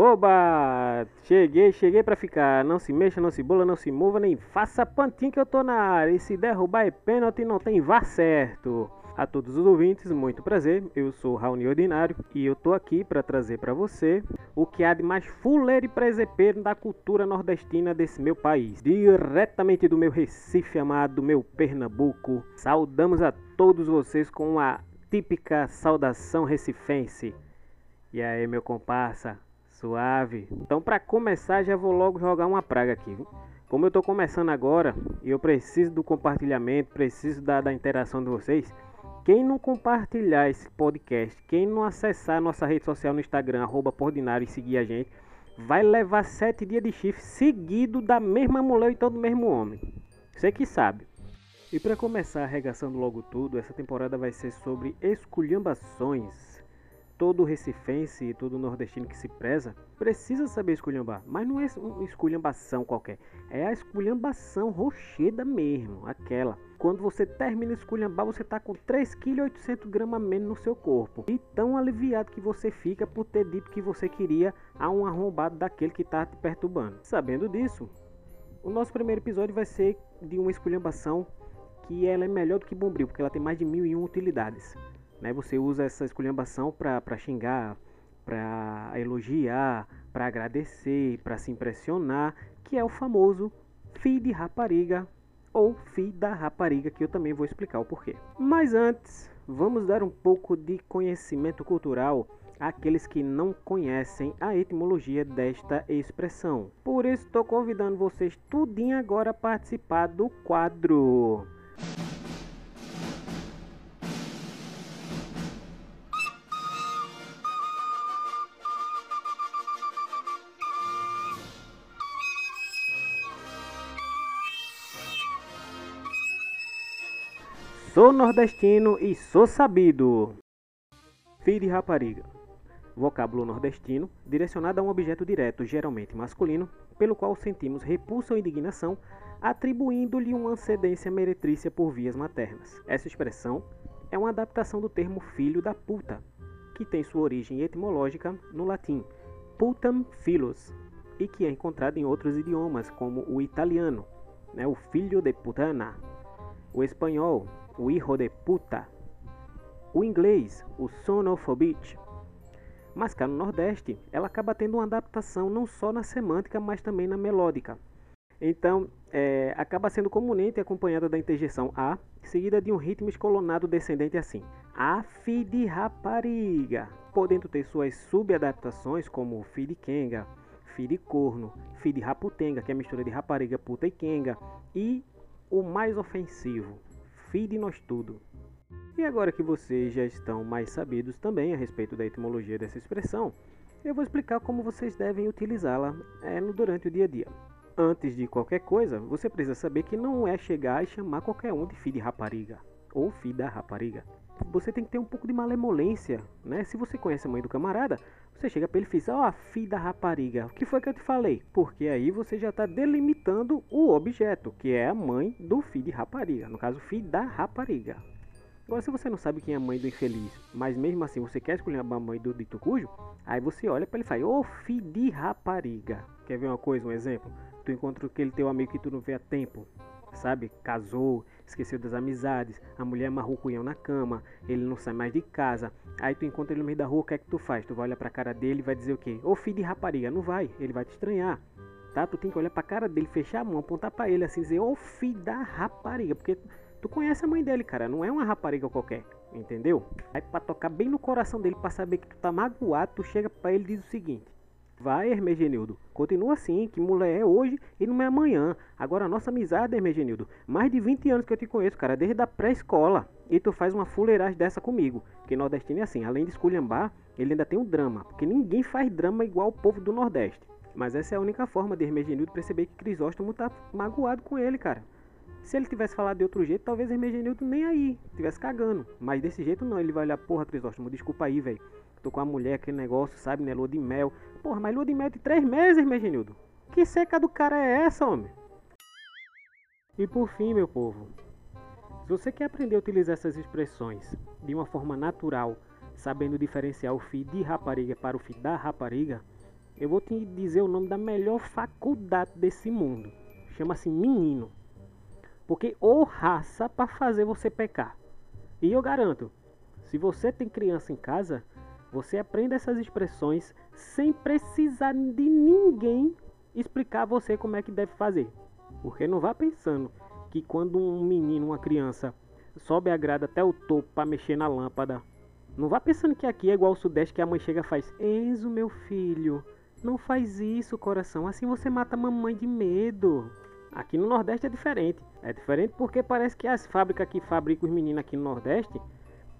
Oba! Cheguei, cheguei pra ficar. Não se mexa, não se bola, não se mova, nem faça pantinho que eu tô na área. E se derrubar é pênalti, não tem vá certo. A todos os ouvintes, muito prazer. Eu sou Raoni Ordinário e eu tô aqui para trazer para você o que há de mais fuleiro e presepeiro da cultura nordestina desse meu país. Diretamente do meu Recife amado, meu Pernambuco. Saudamos a todos vocês com a típica saudação recifense. E aí, meu comparsa, Suave. Então, para começar, já vou logo jogar uma praga aqui. Como eu estou começando agora e eu preciso do compartilhamento, preciso da, da interação de vocês. Quem não compartilhar esse podcast, quem não acessar nossa rede social no Instagram, arroba e seguir a gente, vai levar sete dias de chifre seguido da mesma mulher e todo o mesmo homem. Você que sabe. E para começar arregaçando logo tudo, essa temporada vai ser sobre esculhambações todo recifense e todo nordestino que se preza precisa saber esculhambar. Mas não é uma esculhambação qualquer. É a esculhambação rocheda mesmo. Aquela. Quando você termina esculhambar, você está com 3,8 kg a menos no seu corpo. E tão aliviado que você fica por ter dito que você queria a um arrombado daquele que está te perturbando. Sabendo disso, o nosso primeiro episódio vai ser de uma esculhambação que ela é melhor do que Bombril, porque ela tem mais de mil e utilidades. Né? Você usa essa esculhambação para xingar, para elogiar, para agradecer, para se impressionar, que é o famoso fi de rapariga ou fi da rapariga, que eu também vou explicar o porquê. Mas antes, vamos dar um pouco de conhecimento cultural àqueles que não conhecem a etimologia desta expressão. Por isso estou convidando vocês tudinho agora a participar do quadro. Sou nordestino e sou sabido. Filho de rapariga. Vocábulo nordestino, direcionado a um objeto direto, geralmente masculino, pelo qual sentimos repulsa ou indignação, atribuindo-lhe uma antecedência meretrícia por vias maternas. Essa expressão é uma adaptação do termo filho da puta, que tem sua origem etimológica no latim putam filus, e que é encontrado em outros idiomas, como o italiano, né, o filho de putana, o espanhol, o hijo de puta. O inglês, o son of a bitch. Mas cá no Nordeste, ela acaba tendo uma adaptação não só na semântica, mas também na melódica. Então, é, acaba sendo comunente acompanhada da interjeição a, seguida de um ritmo escolonado descendente assim. A fi de rapariga, podendo ter suas subadaptações como fi de kenga, fi de corno, fi de raputenga, que é a mistura de rapariga, puta e kenga, e o mais ofensivo, de nós tudo. E agora que vocês já estão mais sabidos também a respeito da etimologia dessa expressão, eu vou explicar como vocês devem utilizá-la é, durante o dia a dia. Antes de qualquer coisa, você precisa saber que não é chegar e chamar qualquer um de filho de rapariga ou filho da rapariga. Você tem que ter um pouco de malemolência, né? Se você conhece a mãe do camarada, você chega para ele e diz, ó, oh, filho da rapariga, o que foi que eu te falei? Porque aí você já está delimitando o objeto, que é a mãe do filho de rapariga, no caso, filho da rapariga. Agora, se você não sabe quem é a mãe do infeliz, mas mesmo assim você quer escolher a mãe do dito cujo, aí você olha para ele e fala, ô oh, filho de rapariga. Quer ver uma coisa, um exemplo? Tu encontra aquele teu amigo que tu não vê há tempo, sabe? Casou, esqueceu das amizades, a mulher amarrou o cunhão na cama, ele não sai mais de casa. Aí tu encontra ele no meio da rua, o que é que tu faz? Tu vai olhar pra cara dele e vai dizer o quê? Ô filho de rapariga, não vai, ele vai te estranhar. Tá? Tu tem que olhar pra cara dele, fechar a mão, apontar pra ele assim, dizer, ô filho da rapariga, porque tu conhece a mãe dele, cara, não é uma rapariga qualquer. Entendeu? Aí pra tocar bem no coração dele, pra saber que tu tá magoado, tu chega pra ele e diz o seguinte: Vai, Hermegenildo. Continua assim, que mulher é hoje e não é amanhã. Agora, a nossa amizade, Hermegenildo, mais de 20 anos que eu te conheço, cara, desde a pré-escola. E tu faz uma fuleiragem dessa comigo. Que nordestino é assim, além de esculhambar, ele ainda tem um drama. Porque ninguém faz drama igual o povo do Nordeste. Mas essa é a única forma de Hermegenildo perceber que Crisóstomo tá magoado com ele, cara. Se ele tivesse falado de outro jeito, talvez Hermegenildo nem aí, tivesse cagando. Mas desse jeito não, ele vai olhar, porra, Crisóstomo, desculpa aí, velho. Tô com a mulher, aquele negócio, sabe, né? Lua de mel. Porra, mas lua de mel de três meses, meu genildo. Que seca do cara é essa, homem? E por fim, meu povo, se você quer aprender a utilizar essas expressões de uma forma natural, sabendo diferenciar o fi de rapariga para o fi da rapariga, eu vou te dizer o nome da melhor faculdade desse mundo. Chama-se menino. Porque ou raça para fazer você pecar. E eu garanto, se você tem criança em casa, você aprende essas expressões sem precisar de ninguém explicar a você como é que deve fazer. Porque não vá pensando que quando um menino, uma criança, sobe a grade até o topo para mexer na lâmpada, não vá pensando que aqui é igual ao Sudeste que a mãe chega e faz: Enzo, meu filho, não faz isso, coração. Assim você mata a mamãe de medo. Aqui no Nordeste é diferente. É diferente porque parece que as fábricas que fabricam os meninos aqui no Nordeste,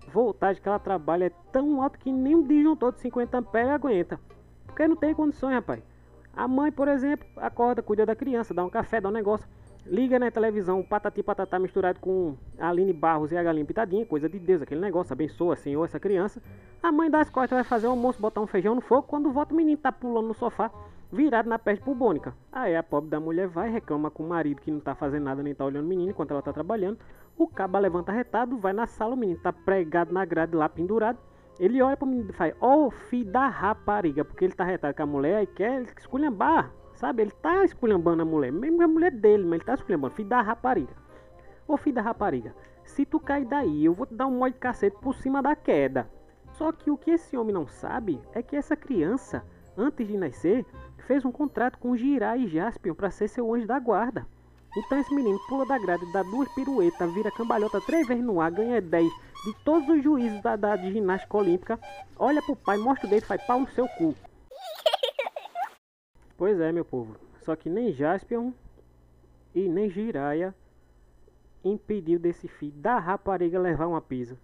voltagem que ela trabalha é tão alto que nem um disjuntor de 50 amperes aguenta. Porque não tem condições, rapaz. A mãe, por exemplo, acorda, cuida da criança, dá um café, dá um negócio. Liga na televisão, patati patatá misturado com Aline Barros e a galinha pitadinha, coisa de Deus, aquele negócio, abençoa, Senhor, essa criança. A mãe das costas vai fazer o almoço, botar um feijão no fogo, quando volta o menino tá pulando no sofá, virado na peste bubônica. Aí a pobre da mulher vai, reclama com o marido que não tá fazendo nada, nem tá olhando o menino enquanto ela tá trabalhando. O caba levanta retado, vai na sala, o menino tá pregado na grade lá, pendurado. Ele olha pro menino e faz, ó oh, filho da rapariga, porque ele tá retado com a mulher e quer esculhambar. Sabe? Ele tá esculhambando a mulher. Mesmo a mulher dele, mas ele tá esculhambando. Filho da rapariga. Ô filho da rapariga, se tu cair daí, eu vou te dar um molho de cacete por cima da queda. Só que o que esse homem não sabe é que essa criança, antes de nascer, fez um contrato com Girai e Jaspion para ser seu anjo da guarda. Então esse menino pula da grade, dá duas piruetas, vira cambalhota três vezes no ar, ganha 10 de todos os juízes da, da de ginástica olímpica, olha pro pai, mostra o dedo e faz pau no seu cu. Pois é, meu povo. Só que nem Jaspion e nem Jiraya impediu desse filho da rapariga levar uma pisa.